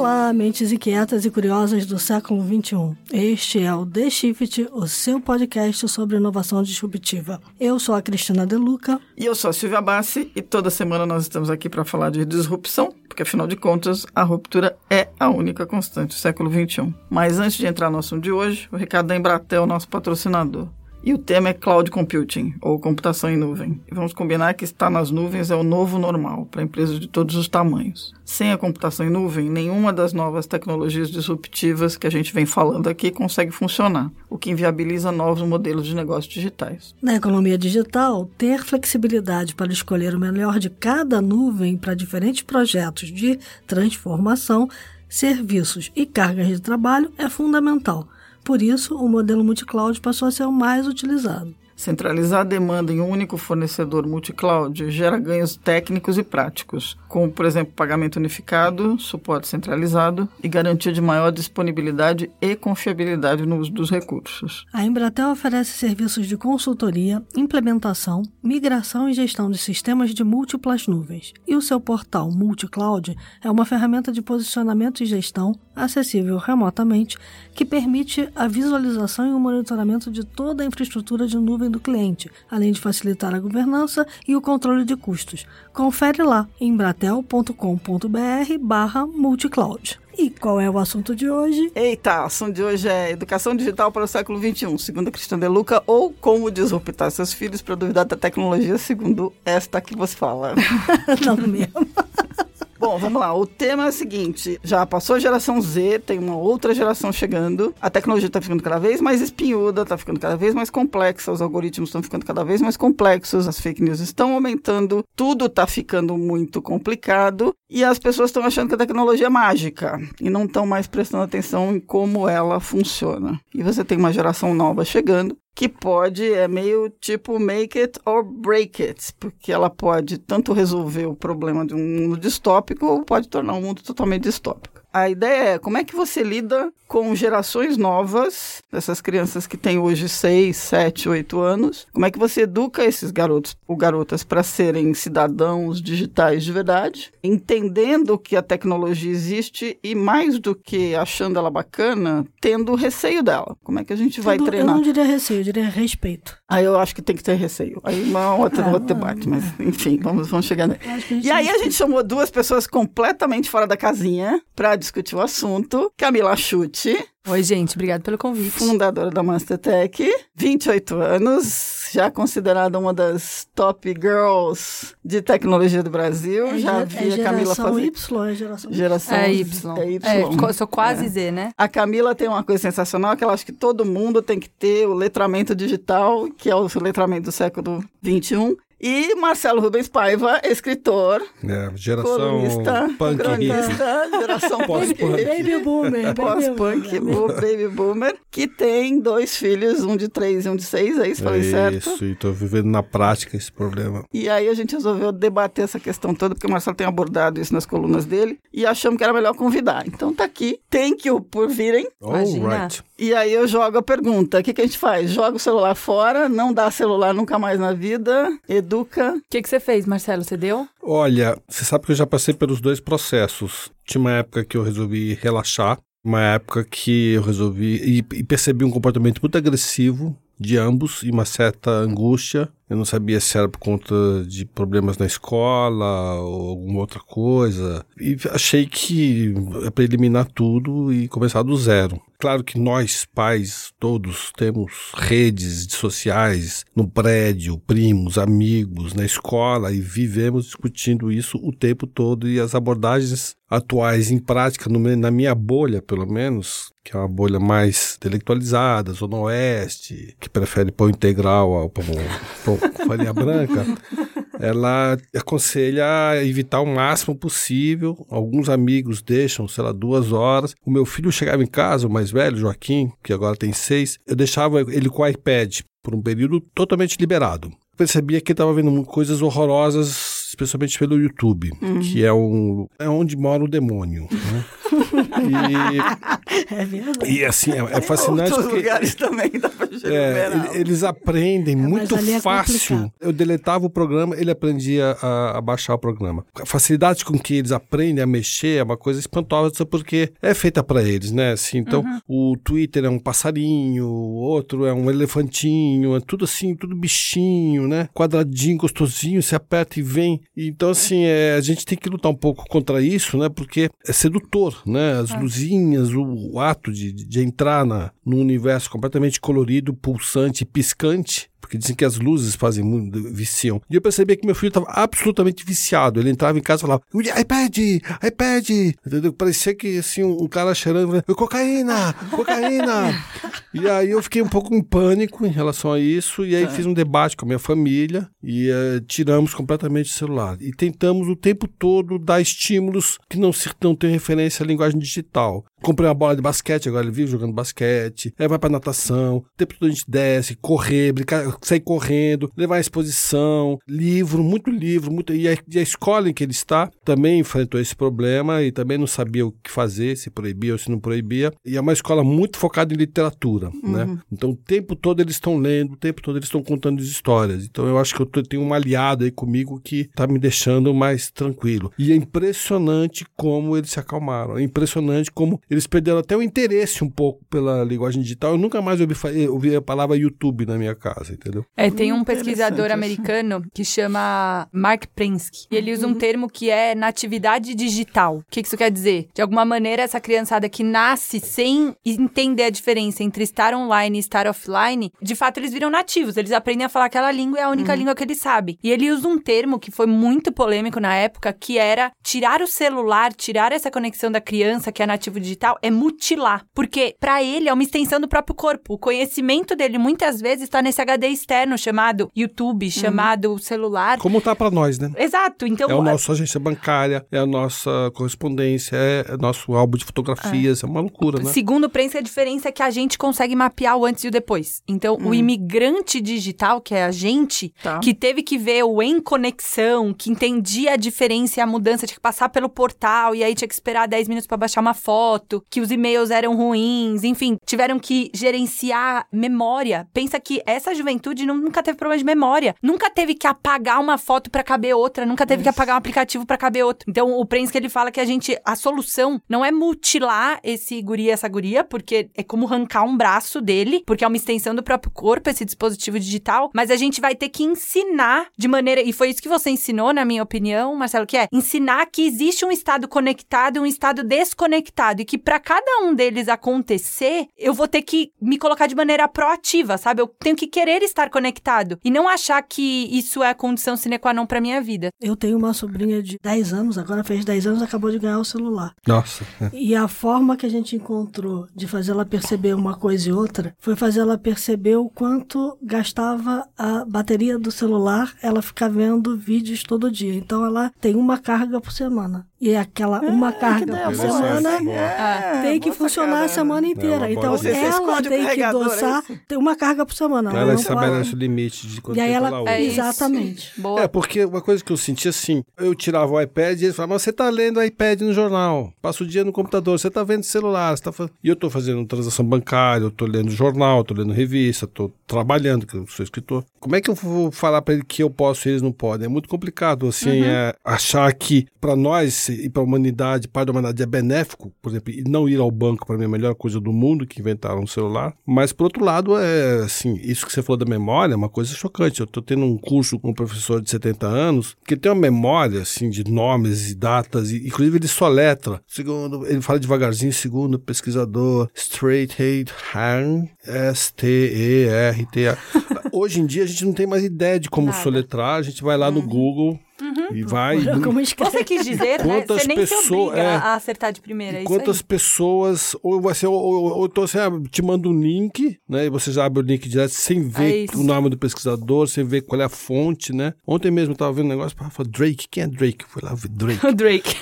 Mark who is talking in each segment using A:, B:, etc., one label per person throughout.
A: Olá, mentes inquietas e curiosas do século XXI. Este é o The Shift, o seu podcast sobre inovação disruptiva. Eu sou a Cristina Deluca.
B: E eu sou a Silvia Bassi, e toda semana nós estamos aqui para falar de disrupção, porque afinal de contas, a ruptura é a única constante do século XXI. Mas antes de entrar no assunto de hoje, o recado da Embratel, nosso patrocinador. E o tema é Cloud Computing, ou computação em nuvem. Vamos combinar que estar nas nuvens é o novo normal para empresas de todos os tamanhos. Sem a computação em nuvem, nenhuma das novas tecnologias disruptivas que a gente vem falando aqui consegue funcionar, o que inviabiliza novos modelos de negócios digitais.
A: Na economia digital, ter flexibilidade para escolher o melhor de cada nuvem para diferentes projetos de transformação, serviços e cargas de trabalho é fundamental por isso, o modelo multi-cloud passou a ser o mais utilizado.
B: Centralizar a demanda em um único fornecedor multi-cloud gera ganhos técnicos e práticos, como, por exemplo, pagamento unificado, suporte centralizado e garantia de maior disponibilidade e confiabilidade no uso dos recursos.
A: A Embratel oferece serviços de consultoria, implementação, migração e gestão de sistemas de múltiplas nuvens. E o seu portal multi-cloud é uma ferramenta de posicionamento e gestão acessível remotamente que permite a visualização e o monitoramento de toda a infraestrutura de nuvem do cliente, além de facilitar a governança e o controle de custos. Confere lá em bratel.com.br barra multicloud. E qual é o assunto de hoje?
B: Eita, o assunto de hoje é Educação Digital para o século XXI, segundo a Cristina De Luca, ou Como Disruptar Seus Filhos para Duvidar da Tecnologia, segundo esta que você fala.
A: Não mesmo.
B: Bom, vamos lá. O tema é o seguinte: já passou a geração Z, tem uma outra geração chegando. A tecnologia está ficando cada vez mais espinhuda, está ficando cada vez mais complexa, os algoritmos estão ficando cada vez mais complexos, as fake news estão aumentando, tudo está ficando muito complicado e as pessoas estão achando que a tecnologia é mágica e não estão mais prestando atenção em como ela funciona. E você tem uma geração nova chegando que pode, é meio tipo make it or break it, porque ela pode tanto resolver o problema de um mundo distópico ou pode tornar um mundo totalmente distópico. A ideia é como é que você lida com gerações novas, dessas crianças que têm hoje 6, 7, 8 anos. Como é que você educa esses garotos ou garotas para serem cidadãos digitais de verdade, entendendo que a tecnologia existe e mais do que achando ela bacana, tendo receio dela. Como é que a gente vai treinar?
A: Eu não diria receio, eu diria respeito.
B: Aí eu acho que tem que ter receio. Aí uma outra, ah, outro debate, mas enfim, vamos, vamos chegar nele. E aí a gente chamou duas pessoas completamente fora da casinha para discutir o assunto. Camila Chute.
C: Oi, gente, obrigada pelo convite.
B: Fundadora da Mastertech, 28 anos, já considerada uma das top girls de tecnologia do Brasil.
A: É,
B: já
A: vi é a Camila fazer. Y, é geração,
B: geração
C: é Y.
B: É Y.
C: É, sou quase é. Z, né?
B: A Camila tem uma coisa sensacional que ela acha que todo mundo tem que ter o letramento digital, que é o letramento do século 21. E Marcelo Rubens Paiva, escritor,
D: é, geração
B: colunista,
D: punk
B: cronista, geração
A: pós-punk. Baby boomer.
B: Pós-punk, baby boomer, que tem dois filhos, um de três e um de seis, é isso? Falei
D: é
B: certo?
D: Isso, e tô vivendo na prática esse problema.
B: E aí a gente resolveu debater essa questão toda, porque o Marcelo tem abordado isso nas colunas dele, e achamos que era melhor convidar. Então tá aqui, thank you por virem.
D: All right.
B: E aí eu jogo a pergunta, o que, que a gente faz? Joga o celular fora, não dá celular nunca mais na vida, educa.
C: O que, que você fez, Marcelo? Você deu?
D: Olha, você sabe que eu já passei pelos dois processos. Tinha uma época que eu resolvi relaxar, uma época que eu resolvi e, e percebi um comportamento muito agressivo de ambos e uma certa angústia. Eu não sabia se era por conta de problemas na escola ou alguma outra coisa. E achei que é para eliminar tudo e começar do zero. Claro que nós, pais, todos temos redes sociais no prédio, primos, amigos, na escola e vivemos discutindo isso o tempo todo e as abordagens atuais em prática, na minha bolha pelo menos, que é uma bolha mais intelectualizada, Zona Oeste, que prefere pão integral ao pão, pão farinha branca, ela aconselha evitar o máximo possível. Alguns amigos deixam, sei lá, duas horas. O meu filho chegava em casa, o mais velho, Joaquim, que agora tem seis, eu deixava ele com o iPad por um período totalmente liberado. Percebia que ele estava vendo coisas horrorosas, especialmente pelo YouTube, uhum. que é, um, é onde mora o demônio. Né? E,
A: É verdade.
D: e assim, é, é fascinante
B: Outros
D: porque
B: lugares também dá pra
D: é, eles aprendem muito
A: é
D: fácil.
A: complicado.
D: Eu deletava o programa, ele aprendia a, a baixar o programa. A facilidade com que eles aprendem a mexer é uma coisa espantosa porque é feita para eles, né? Assim, então, o Twitter é um passarinho, o outro é um elefantinho, é tudo assim, tudo bichinho, né? Quadradinho, gostosinho, se aperta e vem. Então, assim, é, a gente tem que lutar um pouco contra isso, né? Porque é sedutor, né? As luzinhas, o, o ato de, de entrar na, num universo completamente colorido, pulsante, piscante. Porque dizem que as luzes fazem muito, viciam. E eu percebi que meu filho estava absolutamente viciado. Ele entrava em casa e falava, iPad, iPad. Entendeu? Parecia que, assim, um cara cheirando, cocaína, cocaína. e aí eu fiquei um pouco em pânico em relação a isso. E aí fiz um debate com a minha família e eh, tiramos completamente o celular. E tentamos o tempo todo dar estímulos que não, se, não tem referência à linguagem digital. Comprei uma bola de basquete, agora ele vive jogando basquete. Aí vai pra natação, o tempo todo a gente desce, correr, brincar, sair correndo, levar a exposição, livro, muito livro, muito. E a, e a escola em que ele está também enfrentou esse problema e também não sabia o que fazer, se proibia ou se não proibia. E é uma escola muito focada em literatura, né? Então o tempo todo eles estão lendo, o tempo todo eles estão contando as histórias. Então eu acho que eu tô- tenho um aliado aí comigo que tá me deixando mais tranquilo. E é impressionante como eles se acalmaram. É impressionante como eles perderam até o interesse um pouco pela linguagem digital. Eu nunca mais ouvi, fa- ouvi a palavra YouTube na minha casa, entendeu?
C: É, tem um
B: Hum,
C: pesquisador
B: interessante
C: americano que chama Mark Prensky. E ele usa
B: Uhum.
C: um termo que é natividade digital. O que isso quer dizer? De alguma maneira, essa criançada que nasce sem entender a diferença entre estar online e estar offline, de fato eles viram nativos. Eles aprendem a falar aquela língua, é a
B: Uhum.
C: única língua que eles sabem. E ele usa um termo que foi muito polêmico na época, que era tirar o celular, tirar essa conexão da criança que é nativo digital, é mutilar. Porque pra ele é uma extensão do próprio corpo. O conhecimento dele muitas vezes está nesse HD externo chamado YouTube, chamado celular.
D: Como tá pra nós, né?
C: Exato. Então,
D: É o nosso agência bancária, é a nossa correspondência, é o nosso álbum de fotografias, é, uma loucura, né?
C: Segundo o Prensa, a diferença é que a gente consegue mapear o antes e o depois. Então, o imigrante digital, que é a gente,
B: Tá.
C: que teve que ver o em conexão, que entendia a diferença e a mudança, tinha que passar pelo portal e aí tinha que esperar 10 minutos para baixar uma foto, que os e-mails eram ruins, enfim, tiveram que gerenciar memória. Pensa que essa juventude nu- nunca teve problema de memória, nunca teve que apagar uma foto para caber outra, nunca teve que apagar um aplicativo para caber outro. Então, o Prensa que ele fala que a gente a solução não é mutilar esse guri essa guria, porque é como arrancar um braço dele, porque é uma extensão do próprio corpo esse dispositivo digital, mas a gente vai ter que ensinar de maneira, e foi isso que você ensinou, na minha opinião, Marcelo, que é ensinar que existe um estado conectado e um estado desconectado e que para cada um deles acontecer, eu vou ter que me colocar de maneira proativa, sabe? Eu tenho que querer estar conectado e não achar que isso é a condição sine qua non para minha vida.
A: Eu tenho uma sobrinha de 10 anos, agora fez 10 anos, acabou de ganhar o celular.
D: Nossa.
A: E a forma que a gente encontrou de fazer ela perceber uma coisa e outra foi fazer ela perceber o quanto gastava a bateria do celular ela ficar vendo vídeos todo dia. Então ela tem uma carga por semana. E aquela uma carga por semana.
B: É,
A: tem que funcionar a semana
B: né?
A: inteira.
D: É uma
A: então
B: Você-
A: ela tem que
B: carregador, é
A: uma carga por semana.
D: Ela
A: não
D: estabelece o limite de quanto
A: E aí ela-
D: ela usa.
C: É.
A: Exatamente.
C: Boa.
D: É, porque uma coisa que eu senti assim, eu tirava o iPad e eles falavam, mas você tá lendo o iPad no jornal, passa o dia no computador, você tá vendo celular, você tá fa-" E eu tô fazendo transação bancária, eu tô lendo jornal, tô lendo revista, tô trabalhando, que eu sou escritor. Como é que eu vou falar pra ele que eu posso e eles não podem? É muito complicado, assim, é, achar que pra nós e pra humanidade, para da humanidade é benéfico, por exemplo, e não ir ao banco pra mim é a melhor coisa do mundo que inventaram um celular. Mas por outro lado, é assim, isso que você falou da memória é uma coisa chocante. Eu tô tendo um curso com um professor de 70 anos que tem uma memória assim de nomes e datas e inclusive ele soletra. Segundo, ele fala devagarzinho, segundo o pesquisador Straight Han S T E R T A. Hoje em dia a gente não tem mais ideia de como
C: Nada.
D: soletrar, a gente vai lá no Google e vai.
C: Você quis dizer, né? Você nem obriga
D: é.
C: a acertar de primeira, é isso
D: Quantas
C: aí.
D: pessoas, ou vai ser, ou, ou, ou então você te manda um link, né? E você já abre o link direto sem
C: É
D: ver
C: isso.
D: o nome do pesquisador, sem ver qual é a fonte, né? Ontem mesmo eu tava vendo um negócio para falar Drake, quem é Drake? Fui lá ver Drake.
C: O Drake.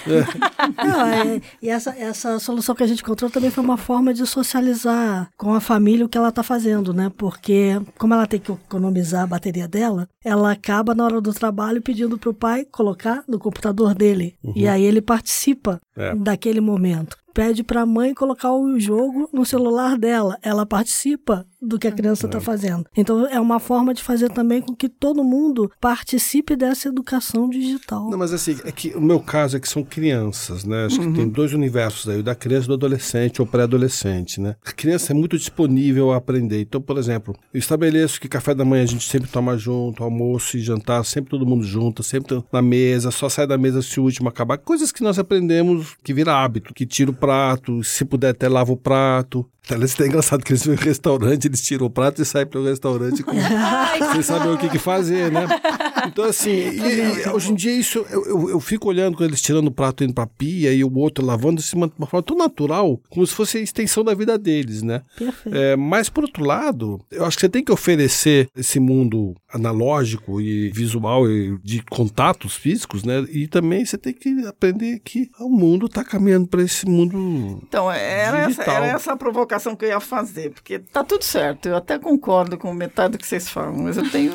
A: Não, é- e essa, essa solução que a gente encontrou também foi uma forma de socializar com a família o que ela está fazendo, né? Porque, como ela tem que economizar a bateria dela, ela acaba na hora do trabalho pedindo pro pai colocar no computador dele. E aí ele participa
D: É.
A: daquele momento. Pede pra mãe colocar o jogo no celular dela. Ela participa do que a criança está fazendo. Então é uma forma de fazer também com que todo mundo participe dessa educação digital.
D: Não, mas assim, é que o meu caso é que são crianças, né? Acho que tem dois universos aí, o da criança e do adolescente ou pré-adolescente, né? A criança é muito disponível a aprender. Então, por exemplo, eu estabeleço que café da manhã a gente sempre toma junto, almoço e jantar, sempre todo mundo junto, sempre na mesa, só sai da mesa se o último acabar. Coisas que nós aprendemos que vira hábito, que tira o prato, se puder até lava o prato. Aliás, é engraçado que eles vão em restaurante, eles tiram o prato e saem para o restaurante com... sem saber o que, que fazer, né? Então, assim, e- e hoje em dia isso, eu, eu, eu fico olhando com eles tirando o prato indo pra pia e o outro lavando de uma forma tão natural, como se fosse a extensão da vida deles, né?
A: Perfeito.
D: É, mas, por outro lado, eu acho que você tem que oferecer esse mundo analógico e visual e de contatos físicos, né? E também você tem que aprender que o mundo está caminhando para esse mundo.
B: Então, era essa, era essa a provocação que eu ia fazer, porque tá tudo certo, eu até concordo com metade do que vocês falam, mas eu tenho.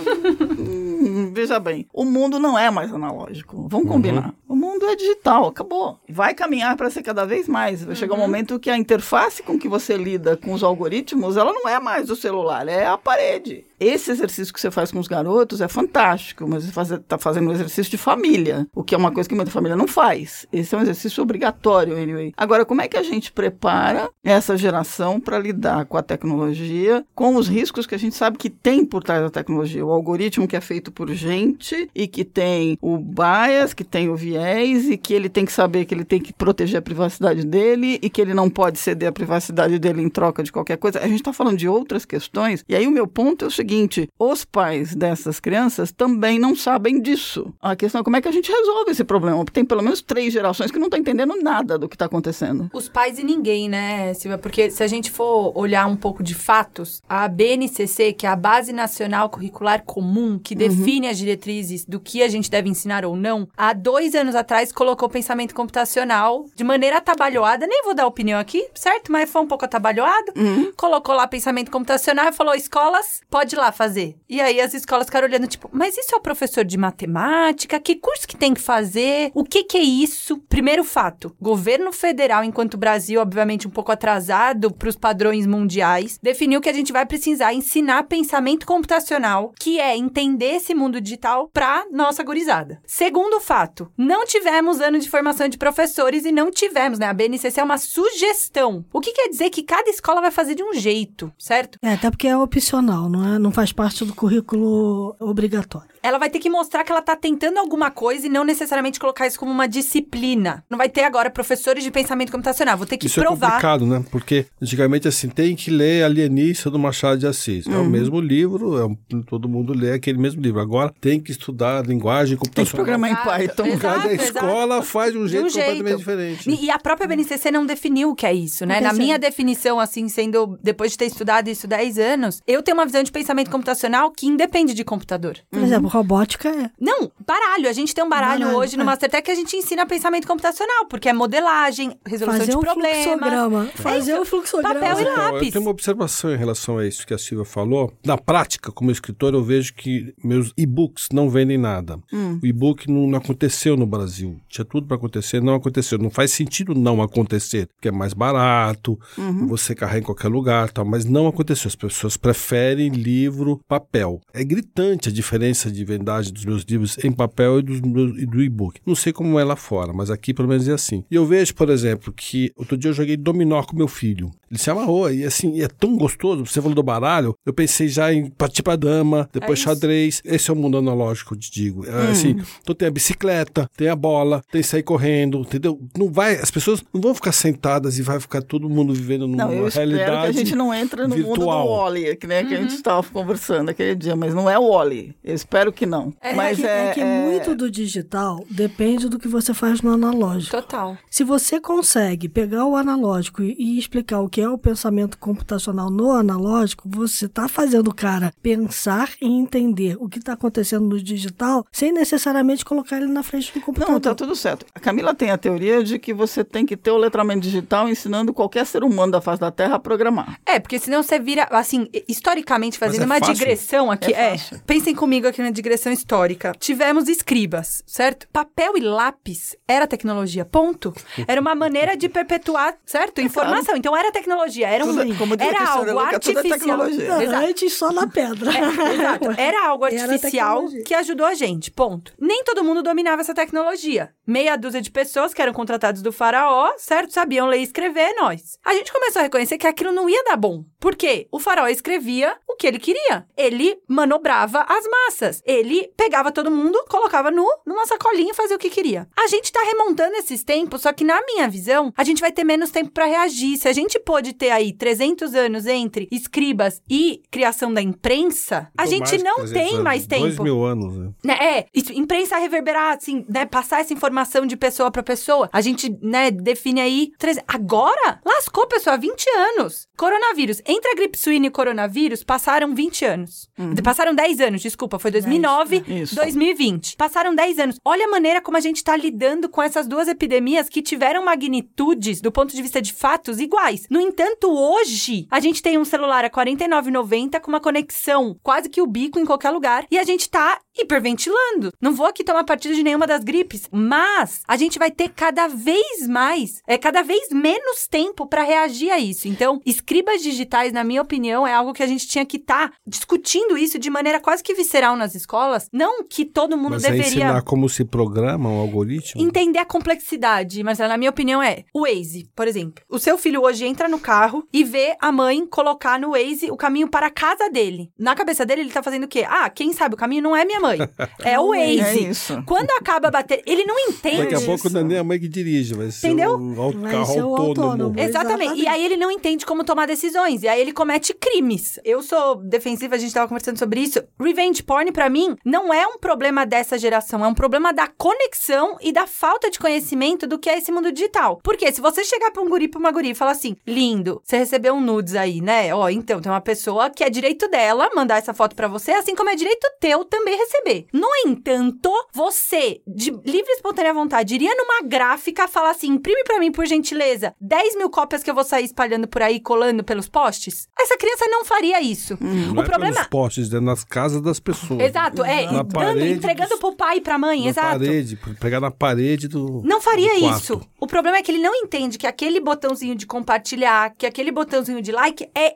B: Hum, Veja bem, o mundo não é mais analógico, vamos combinar. O mundo é digital, acabou. Vai caminhar para ser cada vez mais. Vai chegar um momento que a interface com que você lida com os algoritmos, ela não é mais o celular, é a parede. Esse exercício que você faz com os garotos é fantástico, mas você está fazendo um exercício de família, o que é uma coisa que muita família não faz. Esse é um exercício obrigatório, anyway. Agora, como é que a gente prepara essa geração para lidar com a tecnologia, com os riscos que a gente sabe que tem por trás da tecnologia? O algoritmo que é feito por gente e que tem o bias, que tem o viés e que ele tem que saber que ele tem que proteger a privacidade dele e que ele não pode ceder a privacidade dele em troca de qualquer coisa. A gente está falando de outras questões. E aí o meu ponto é o seguinte: os pais dessas crianças também não sabem disso. A questão é como é que a gente resolve esse problema. Porque tem pelo menos três gerações que não estão entendendo nada do que está acontecendo.
C: Os pais e ninguém, né, Silvia? Porque se a gente for olhar um pouco de fatos, a BNCC, que é a Base Nacional Curricular Comum, que define as diretrizes do que a gente deve ensinar ou não, há dois anos atrás colocou pensamento computacional de maneira atabalhoada. Nem vou dar opinião aqui, certo? Mas foi um pouco atabalhoado. Colocou lá pensamento computacional e falou: escolas, pode ir lá fazer. E aí as escolas ficaram olhando, tipo, mas isso é o professor de matemática? Que curso que tem que fazer? O que que é isso? Primeiro fato: governo federal, enquanto o Brasil, obviamente, um pouco atrasado para os padrões mundiais, definiu que a gente vai precisar ensinar pensamento computacional, que é entender esse mundo digital para nossa gurizada. Segundo fato: não tivemos ano de formação de professores e não tivemos, né? A BNCC é uma sugestão. O que quer dizer que cada escola vai fazer de um jeito, certo?
A: É, até porque é opcional, não, é, não faz parte do currículo obrigatório.
C: Ela vai ter que mostrar que ela tá tentando alguma coisa e não necessariamente colocar isso como uma disciplina. Não vai ter agora professores de pensamento computacional. Vou ter que
D: Isso é
C: provar.
D: complicado, né? Porque antigamente assim, tem que ler Alienista do Machado de Assis.
B: Uhum.
D: É o mesmo livro, é um- todo mundo lê aquele mesmo livro. Agora tem que estudar linguagem
B: Tem que
D: computacional.
B: programar em Python.
C: exato.
D: Cada
C: exato.
D: escola faz de um
C: De
D: jeito
C: um jeito.
D: completamente diferente.
C: E e a própria BNCC não definiu o que é isso, né? Na minha definição, assim, sendo depois de ter estudado isso 10 anos, eu tenho uma visão de pensamento computacional que independe de computador.
A: Por exemplo, robótica é.
C: Não, baralho. A gente tem um baralho,
A: Baralho,
C: hoje no
A: é.
C: Mastertech que a gente ensina pensamento computacional, porque é modelagem, resolução
A: Fazer
C: de
A: um
C: problemas.
A: fluxograma. Fazer um fluxograma.
C: Papel e
D: Então,
C: lápis.
D: eu tenho uma observação em relação a isso que a Silvia falou. Na prática, como escritor, eu vejo que meus e-books não vendem nada. O e-book não, não aconteceu no Brasil. Tinha tudo para acontecer, não aconteceu. Não faz sentido não acontecer, porque é mais barato, você carrega em qualquer lugar, tal, mas não aconteceu. As pessoas preferem livro, papel. É gritante a diferença de vendagem dos meus livros em papel e, dos meus- e do e-book. Não sei como é lá fora, mas aqui pelo menos é assim. E eu vejo, por exemplo, que outro dia eu joguei dominó com meu filho. Ele se amarrou e assim, e é tão gostoso. Você falou do baralho, eu pensei já em partir pra dama, depois
C: É
D: xadrez. Esse é o mundo analógico, eu te digo. É, assim, então tem a bicicleta, tem a bola, tem sair correndo, entendeu? Não vai, as pessoas não vão ficar sentadas e vai ficar todo mundo vivendo numa
B: Não, eu
D: realidade
B: que a gente não entre no mundo do
D: virtual.
B: Wally, que, né, que a gente estava conversando aquele dia, mas não é o Wally. Eu espero que não.
C: É,
B: mas
A: que,
B: é,
A: é que
B: é-
A: muito do digital depende do que você faz no analógico.
C: Total.
A: Se você consegue pegar o analógico e, e explicar o que é o pensamento computacional no analógico, você está fazendo o cara pensar e entender o que está acontecendo no digital sem necessariamente colocar ele na frente do computador.
B: Não, tá tudo certo. A Camila tem a teoria de que você tem que ter o letramento digital ensinando qualquer ser humano da face da Terra a programar.
C: É, porque senão você vira, assim, historicamente, fazendo
D: é
C: uma
D: fácil.
C: digressão aqui.
B: É
C: É, pensem comigo aqui na digressão histórica. Tivemos escribas, certo? Papel e lápis era tecnologia, ponto. Era uma maneira de perpetuar, certo? Informação. Então era tecnologia, era um,
B: Tudo- como diz a
C: era algo
B: Luca, tudo é
C: artificial.
B: tecnologia.
A: Não,
C: Exato.
A: Antes só na pedra.
C: É, exato. Era algo
A: Era
C: artificial
A: tecnologia.
C: que ajudou a gente, ponto. Nem todo mundo dominava essa tecnologia. Meia dúzia de pessoas que eram contratados do faraó, certo? Sabiam ler e escrever, nós. A gente começou a reconhecer que aquilo não ia dar bom. Por quê? O faraó escrevia o que ele queria. Ele manobrava as massas. Ele pegava todo mundo, colocava nu, numa sacolinha e fazia o que queria. A gente tá remontando esses tempos, só que na minha visão, a gente vai ter menos tempo pra reagir. Se a gente pôde ter aí 300 anos entre escribas e criação da imprensa, a gente não
D: 300
C: tem
D: anos,
C: mais
D: Dois
C: tempo.
D: mil anos, né?
C: Né, é, isso, imprensa reverberar, assim, né, passar essa informação de pessoa pra pessoa. A gente, né, define aí. três- Agora, lascou, pessoal, 20 anos. Coronavírus. Entre a gripe suína e o coronavírus, passaram 20 anos. Passaram 10 anos, desculpa, foi 2009,
B: Isso.
C: 2020. Passaram 10 anos. Olha a maneira como a gente tá lidando com essas duas epidemias que tiveram magnitudes, do ponto de vista de fatos, iguais. No entanto, hoje, a gente tem um celular a R$ 49,90 com uma conexão quase que ubico em qualquer lugar e a gente tá hiperventilando. Não vou aqui tomar partido de nenhuma das gripes, mas a gente vai ter cada vez mais, é cada vez menos tempo para reagir a isso. Então, escribas digitais, na minha opinião, é algo que a gente tinha que estar discutindo isso de maneira quase que visceral nas escolas, não que todo mundo
D: Mas é
C: deveria
D: ensinar como se programa um algoritmo?
C: entender a complexidade, Marcela, na minha opinião é o Waze, por exemplo. O seu filho hoje entra no carro e vê a mãe colocar no Waze o caminho para a casa dele. Na cabeça dele, ele tá fazendo o quê? Ah, quem sabe o caminho não é minha mãe, é o Waze.
B: É isso.
C: Quando acaba a bater, ele não entende.
D: Daqui a
B: isso.
D: pouco não é nem a mãe que dirige, vai ser
C: Entendeu?
D: um auto-
A: Vai
D: carro
A: ser o
D: autônomo.
A: autônomo.
C: Exatamente.
A: Exatamente.
C: E aí ele não entende como tomar decisões. E aí ele comete crimes. Eu sou defensiva, a gente tava conversando sobre isso. Revenge porn, pra mim, não é um problema dessa geração. É um problema da conexão e da falta de conhecimento do que é esse mundo digital. Porque se você chegar pra um guri, pra uma guri e falar assim, lindo, você recebeu um nudes aí, né? Ó, então, tem uma pessoa que é direito dela mandar essa foto pra você, assim como é direito teu também receber. No entanto, você, de livre e espontânea vontade, iria numa gráfica falar assim, imprime pra mim, por gentileza, 10 mil cópias que eu vou sair espalhando por aí, colando pelos postes? Essa criança não faria isso.
D: Não
C: o
D: é
C: problema...
D: pelos postes, é nas casas das pessoas.
C: Exato, é,
D: Na
C: e dando,
D: parede
C: entregando pro pai e pra mãe,
D: Na
C: exato.
D: parede, pegar na parede do.
C: Não faria
D: do
C: isso. O problema é que ele não entende que aquele botãozinho de compartilhar, que aquele botãozinho de like é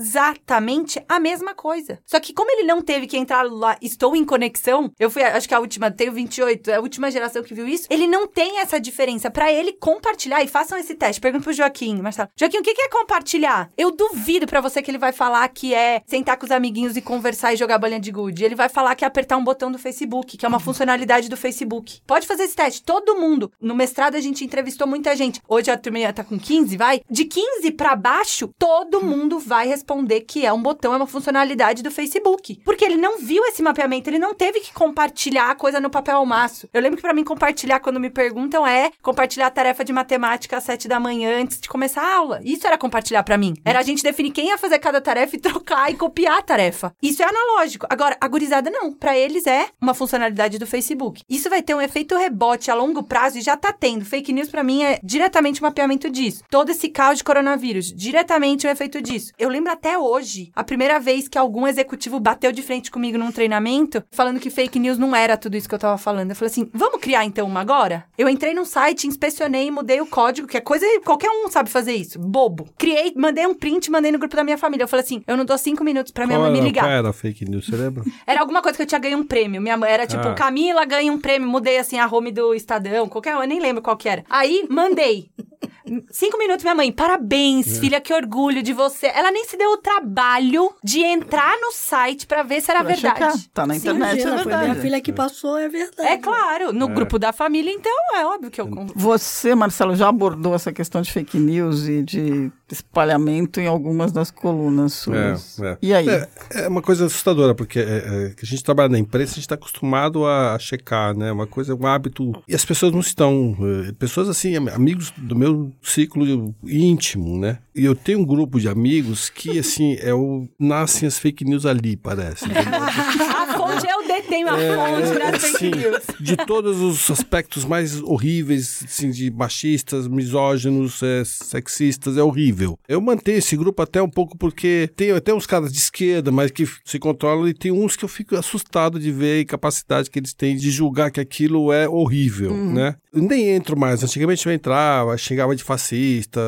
C: exatamente a mesma coisa. Só que como ele não teve que entrar lá, estou em conexão, eu fui, acho que a última, tenho 28, é a última geração que viu isso, ele não tem essa diferença. Pra ele compartilhar, e façam esse teste, pergunta pro Joaquim, Marcelo. Joaquim, o que é compartilhar? Eu duvido pra você que ele vai falar que é sentar com os amiguinhos e conversar e jogar bolinha de gude. Ele vai falar que é apertar um botão do Facebook, que é uma funcionalidade do Facebook. Pode fazer esse teste, todo mundo. No mestrado a gente entrevistou muita gente. Hoje a turma tá com 15, vai? De 15 pra baixo, todo mundo vai responder que é um botão, é uma funcionalidade do Facebook. Porque ele não viu esse mapeamento, ele não teve que compartilhar a coisa no papel ao maço. Eu lembro que pra mim compartilhar quando me perguntam é compartilhar a tarefa de matemática às 7 da manhã antes de começar a aula. Isso era compartilhar pra mim. Era a gente definir quem ia fazer cada tarefa e trocar e copiar a tarefa. Isso é analógico. Agora, a gurizada não. Pra eles é uma funcionalidade do Facebook. Isso vai ter um efeito rebote a longo prazo e já tá tendo. Fake news pra mim é diretamente um mapeamento disso. Todo esse caos de coronavírus, diretamente um efeito disso. Eu lembro até hoje, a primeira vez que algum executivo bateu de frente comigo num treinamento, falando que fake news não era tudo isso que eu tava falando. Eu falei assim: vamos criar então uma agora? Eu entrei num site, inspecionei, mudei o código, que é coisa. Qualquer um sabe fazer isso. Bobo. Criei, mandei um print, mandei no grupo da minha família. Eu falei assim: eu não dou cinco minutos pra minha
D: Qual
C: mãe me ligar.
D: qual era fake news, você lembra?
C: Era alguma coisa que eu tinha ganho um prêmio. Minha mãe era tipo,
D: Ah.
C: Camila ganha um prêmio. Mudei assim a home do Estadão, qualquer um, eu nem lembro qual que era. Aí, mandei. Cinco minutos, minha mãe, parabéns,
D: É.
C: filha, que orgulho de você. Ela nem se deu o trabalho de entrar no site pra ver se era
B: Pra
C: verdade.
B: checar. Tá na
C: Sim,
B: internet, é
A: Imagina, foi minha
B: verdade.
A: filha que passou, é verdade.
C: É claro, no grupo da família, então é óbvio que eu.
B: Você, Marcelo, já abordou essa questão de fake news e de espalhamento em algumas das colunas suas.
D: É, é.
B: E aí?
D: É, é uma coisa assustadora, porque é, é, que a gente trabalha na imprensa, a gente está acostumado a checar, né? Uma coisa, um hábito. E as pessoas não estão. eh, Pessoas assim, am- amigos do meu ciclo íntimo, né? E eu tenho um grupo de amigos que, assim, é o. Nascem as fake news ali, parece.
C: a fonte eu detenho a
D: É,
C: fonte das fake news.
D: de todos os aspectos mais horríveis, assim, de machistas, misóginos, é, sexistas, é horrível. Eu mantenho esse grupo até um pouco porque tem até uns caras de esquerda, mas que se controlam, e tem uns que eu fico assustado de ver a capacidade que eles têm de julgar que aquilo é horrível, né? Eu nem entro mais. Antigamente eu entrava, xingava de fascista,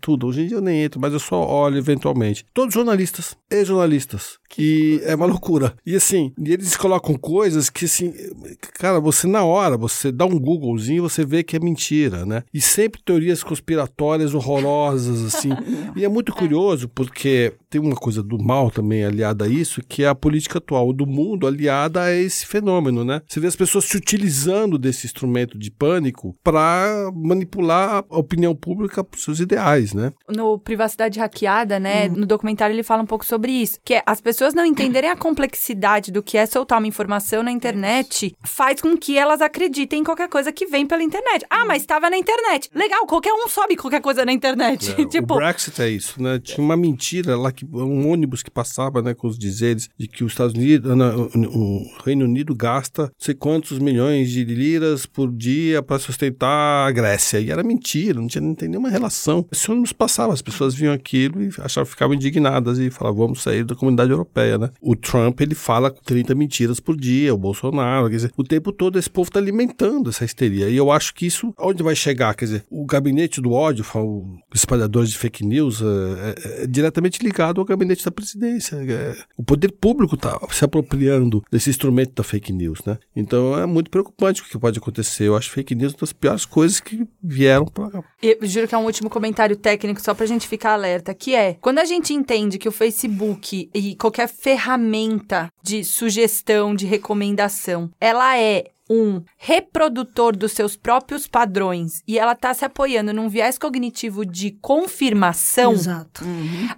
D: tudo. Hoje em dia eu nem entro, mas eu só olho eventualmente. Todos jornalistas e jornalistas. Que é uma loucura. E assim, e eles colocam coisas que assim, cara, você na hora, você dá um Googlezinho, você vê que é mentira, né? E sempre teorias conspiratórias horrorosas, assim. e é muito curioso porque tem uma coisa do mal também aliada a isso, que é a política atual do mundo aliada a esse fenômeno, né? Você vê as pessoas se utilizando desse instrumento de pânico para manipular a opinião pública para seus ideais, né?
C: No Privacidade Hackeada, né, no documentário ele fala um pouco sobre isso, que é as pessoas não entenderem a complexidade do que é soltar uma informação na internet, faz com que elas acreditem em qualquer coisa que vem pela internet. Ah, mas estava na internet. Legal, qualquer um sobe qualquer coisa na internet.
D: É,
C: tipo,
D: O Brexit é isso, né? Tinha uma mentira lá, que um ônibus que passava né, com os dizeres de que os Estados Unidos, não, o Reino Unido gasta não sei quantos milhões de liras por dia para sustentar a Grécia. E era mentira, não tinha não tem nenhuma relação. Esse ônibus passava, as pessoas viam aquilo e achavam, ficavam indignadas e falavam, vamos sair da comunidade europeia, né? O Trump, ele fala 30 mentiras por dia, o Bolsonaro, quer dizer, o tempo todo esse povo está alimentando essa histeria. E eu acho que isso, onde vai chegar? Quer dizer, o gabinete do ódio, o espalhadores de fake news, é, é, é diretamente ligado ao gabinete da presidência. É, o poder público está se apropriando desse instrumento da fake news, né? Então é muito preocupante o que pode acontecer. Eu acho fake news uma das piores coisas que vieram para
C: Eu juro que é um último comentário técnico só pra gente ficar alerta, que é, quando a gente entende que o Facebook e qualquer ferramenta de sugestão, de recomendação, ela é um reprodutor dos seus próprios padrões e ela tá se apoiando num viés cognitivo de confirmação,
A: Exato.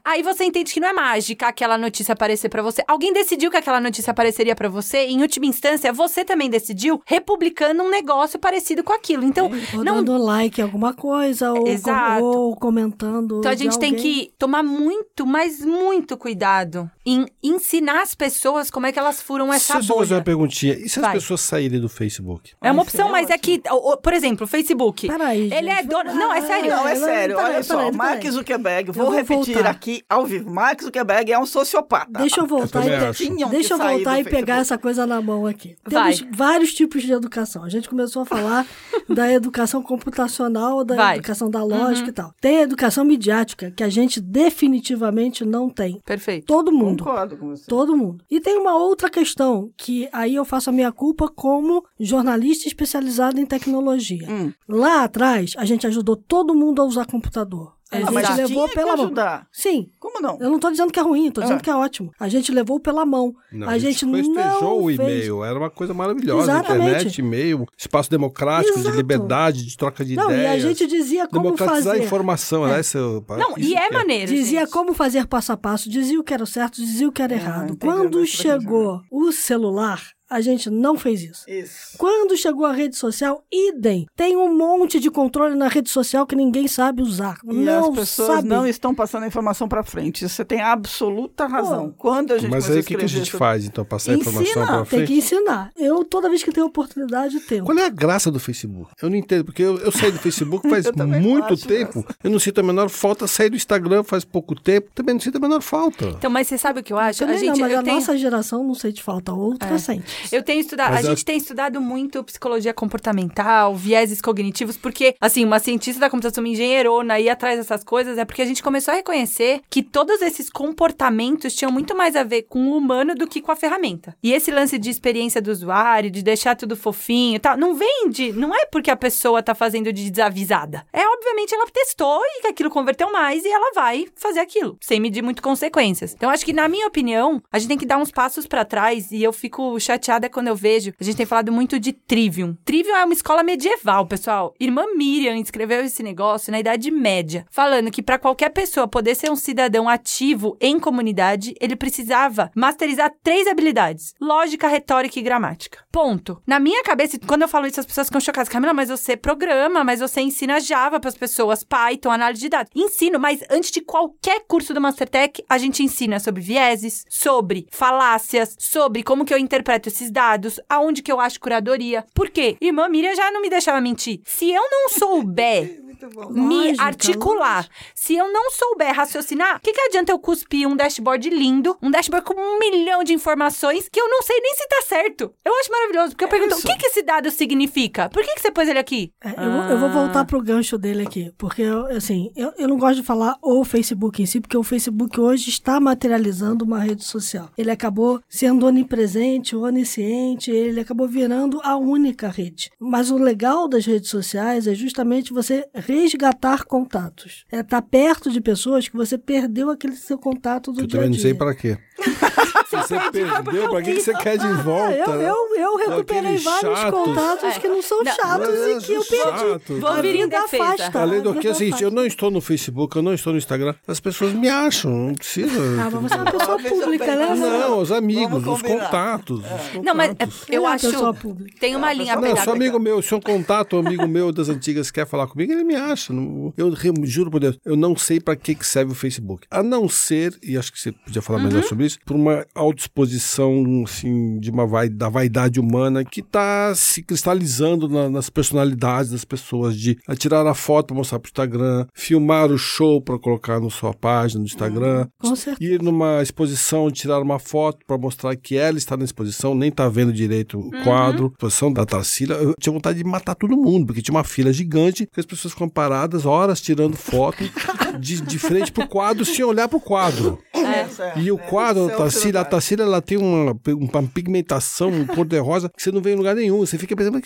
C: aí você entende que não é mágica aquela notícia aparecer pra você. Alguém decidiu que aquela notícia apareceria pra você, e em última instância, você também decidiu, republicando um negócio parecido com aquilo. Então,
A: Ou
C: não
A: dando like alguma coisa, ou, com-
C: Exato.
A: ou comentando.
C: Então a gente tem que tomar muito, mas muito cuidado em ensinar as pessoas como é que elas furam essa
D: Deixa eu só fazer
C: bolha.
D: uma perguntinha. E se as
C: Vai.
D: pessoas saírem do Facebook?
C: É uma opção, mas é que, por exemplo, o Facebook.
A: Peraí,
C: Ele é dono. Não, é sério.
B: Não, é sério,
A: peraí,
B: olha só.
A: peraí,
B: Mark. Zuckerberg, vou,
A: vou
B: repetir
A: voltar.
B: aqui ao vivo. Mark Zuckerberg é um sociopata.
A: Deixa eu voltar, e, deixa eu voltar e pegar essa coisa na mão aqui.
C: Vai.
A: Temos vários tipos de educação. A gente começou a falar da educação computacional, da
C: Vai.
A: educação da lógica e tal. Tem a educação midiática, que a gente definitivamente não tem.
C: Perfeito.
A: Todo mundo.
B: Concordo com você.
A: Todo mundo. E tem uma outra questão, que aí eu faço a minha culpa como jornalista especializado em tecnologia.
B: Hum.
A: Lá atrás, a gente ajudou todo mundo a usar computador. A
C: Ah,
A: gente
C: mas
A: levou pela mão.
B: ajudar.
A: Sim.
B: Como não?
A: Eu não tô dizendo que é ruim, tô dizendo
B: Ah.
A: que é ótimo. A gente levou pela mão.
D: Não,
A: a gente não
D: festejou o
A: fez.
D: e-mail, era uma coisa maravilhosa.
A: Exatamente.
D: Internet, e-mail, espaço democrático,
A: Exato.
D: de liberdade, de troca de
A: Não,
D: ideias.
A: e a gente dizia como
D: Democratizar
A: fazer.
D: a informação, né? Seu,
C: Não,
D: isso
C: e é
D: que
C: maneiro.
A: Dizia
C: gente.
A: como fazer passo a passo, dizia o que era o certo, dizia o que era errado.
B: entendi
A: Quando chegou o celular, a gente não fez isso.
B: Isso.
A: Quando chegou a rede social, idem. Tem um monte de controle na rede social que ninguém sabe usar.
B: E
A: não
B: as pessoas
A: sabe.
B: não estão passando a informação pra frente. Isso Você tem absoluta razão. Quando a gente
D: Mas aí
B: a
D: o que, que a gente
B: sobre-
D: faz, então? Passar a informação
B: Ensina,
D: pra
A: Tem
D: frente?
A: que ensinar. Eu, toda vez que tenho oportunidade, tento.
D: Qual é a graça do Facebook? Eu não entendo, porque eu, eu saí do Facebook faz muito tempo. Eu não sinto a menor falta. Saí do Instagram faz pouco tempo. Também não sinto a menor falta.
C: Então, mas você sabe o que eu acho?
A: Também
C: a gente,
A: não, mas
C: eu
A: a
C: tenho...
A: nossa geração não sei de falta. Outra sente.
C: Eu tenho estudado,
D: Mas
C: a
D: eu-
C: gente tem estudado muito psicologia comportamental, vieses cognitivos, porque, assim, uma cientista da computação, uma engenheirona, ir atrás dessas coisas, é porque a gente começou a reconhecer que todos esses comportamentos tinham muito mais a ver com o humano do que com a ferramenta. E esse lance de experiência do usuário, de deixar tudo fofinho e tal, não vem de. Não é porque a pessoa tá fazendo de desavisada. É, obviamente, ela testou e que aquilo converteu mais e ela vai fazer aquilo, sem medir muito consequências. Então, acho que, na minha opinião, a gente tem que dar uns passos pra trás e eu fico chateada chateada quando eu vejo. A gente tem falado muito de Trivium. Trivium é uma escola medieval, pessoal. Irmã Miriam escreveu esse negócio na Idade Média, falando que para qualquer pessoa poder ser um cidadão ativo em comunidade, ele precisava masterizar três habilidades: lógica, retórica e gramática. Ponto. Na minha cabeça, quando eu falo isso, as pessoas ficam chocadas. Camila, mas você programa, mas você ensina Java para as pessoas, Python, análise de dados. Ensino, mas antes de qualquer curso do Mastertech, a gente ensina sobre vieses, sobre falácias, sobre como que eu interpreto esses dados, aonde que eu acho curadoria. Por quê? Irmã Miriam já não me deixava mentir. Se eu não souber me
A: Lógica,
C: articular.
A: lógica.
C: Se eu não souber raciocinar, o que, que adianta eu cuspir um dashboard lindo, um dashboard com um milhão de informações que eu não sei nem se tá certo? Eu acho maravilhoso, porque eu pergunto, o que, que esse dado significa? Por que, que você pôs ele aqui?
A: É, eu, vou- eu vou voltar pro gancho dele aqui, porque, eu, assim, eu, eu não gosto de falar o Facebook em si, porque o Facebook hoje está materializando uma rede social. Ele acabou sendo onipresente, onisciente, ele acabou virando a única rede. Mas o legal das redes sociais é justamente você resgatar contatos. É estar perto de pessoas que você perdeu aquele seu contato do
D: Eu
A: dia a
D: também não sei
A: dia.
D: pra quê. Se você perdeu, pra que que você quer de volta?
A: É, eu, eu, eu recuperei vários
D: chatos.
A: contatos
C: É.
A: que não são
C: Não,
A: chatos e que eu perdi.
C: Vou
A: A
C: vir em defesa.
A: afasta.
D: Além do que, é seguinte, eu não estou no Facebook, eu não estou no Instagram. As pessoas me acham, não precisa.
A: Ah, mas você é uma pessoa pública, né?
D: Não, os amigos, os contatos. os
C: Não, mas é, eu
A: é uma
C: acho.
A: pessoa pública.
C: Tem uma linha
D: Não, eu sou
C: pedagógica.
D: amigo meu, se um contato, um amigo meu das antigas quer falar comigo, ele me acha. Não- Eu re- juro por Deus, eu não sei pra que, que serve o Facebook. A não ser, e acho que você podia falar melhor
C: Uhum.
D: sobre isso, por uma autodisposição, assim, de uma vai, da vaidade humana que tá se cristalizando na- nas personalidades das pessoas, de ah, tirar a foto pra mostrar pro Instagram, filmar o show pra colocar na sua página do Instagram,
A: certeza.
D: ir numa exposição, tirar uma foto para mostrar que ela está na exposição, nem tá vendo direito o quadro, exposição da Tarsila. Eu tinha vontade de matar todo mundo, porque tinha uma fila gigante, que as pessoas ficam paradas horas tirando foto de, de frente pro quadro, sem olhar pro quadro.
B: É,
D: E o quadro da Tarsila, a Tarsila, ela tem uma, uma pigmentação, um cor-de-rosa, que você não vê em lugar nenhum. Você fica pensando,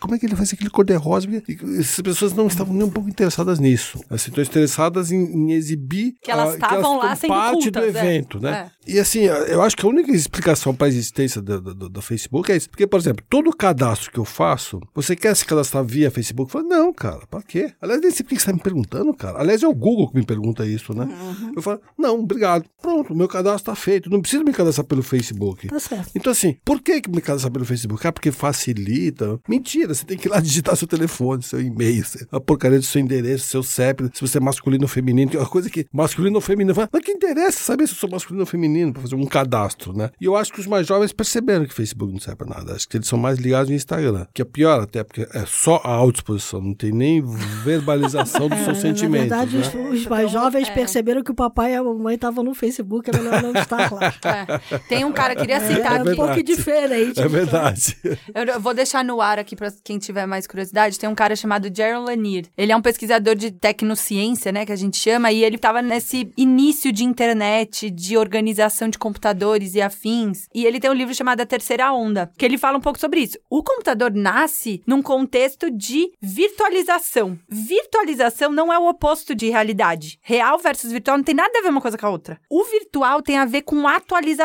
D: como é que ele faz aquele cor-de-rosa? Essas pessoas não estavam nem um pouco interessadas nisso. Elas estão interessadas em, em exibir
C: Que elas estavam lá sendo
D: parte do
C: cultas, é.
D: evento, né? E assim, eu acho que a única explicação para a existência do, do, do- do Facebook é isso. Porque, por exemplo, todo cadastro que eu faço, você quer se cadastrar via Facebook? Eu falo, não, cara, pra quê? Aliás, nem sei por que você está me perguntando, cara. Aliás, é o Google que me pergunta isso, né? Eu falo, não, obrigado. Pronto, meu cadastro está feito. Não preciso me cadastrar pelo Facebook.
A: Tá certo.
D: Então, assim, por que, que me cadastrar pelo Facebook? Ah, porque facilita. Mentira, você tem que ir lá digitar seu telefone, seu e-mail, a porcaria do seu endereço, seu CEP, se você é masculino ou feminino, que é uma coisa que masculino ou feminino. Mas que interessa saber se eu sou masculino ou feminino para fazer um cadastro, né? E eu acho que os mais jovens perceberam que Facebook não serve pra nada. Acho que eles são mais ligados no Instagram, que é pior até, porque é só a autoexposição, não tem nem verbalização dos seus
A: É,
D: sentimentos.
A: Na verdade,
D: né?
A: os, os mais jovens
C: é.
A: perceberam que o papai e a mamãe estavam no Facebook, é melhor não estar lá.
C: É. Tem um cara, queria citar
A: É,
C: aqui.
A: um pouco diferente.
D: É verdade.
C: Eu vou deixar no ar aqui pra quem tiver mais curiosidade. Tem um cara chamado Jaron Lanier. Ele é um pesquisador de tecnociência, né, que a gente chama, e ele tava nesse início de internet, de organização de computadores e afins. E ele tem um livro chamado A Terceira Onda, que ele fala um pouco sobre isso. O computador nasce num contexto de virtualização. Virtualização não é o oposto de realidade. Real versus virtual não tem nada a ver uma coisa com a outra. O virtual tem a ver com atualização.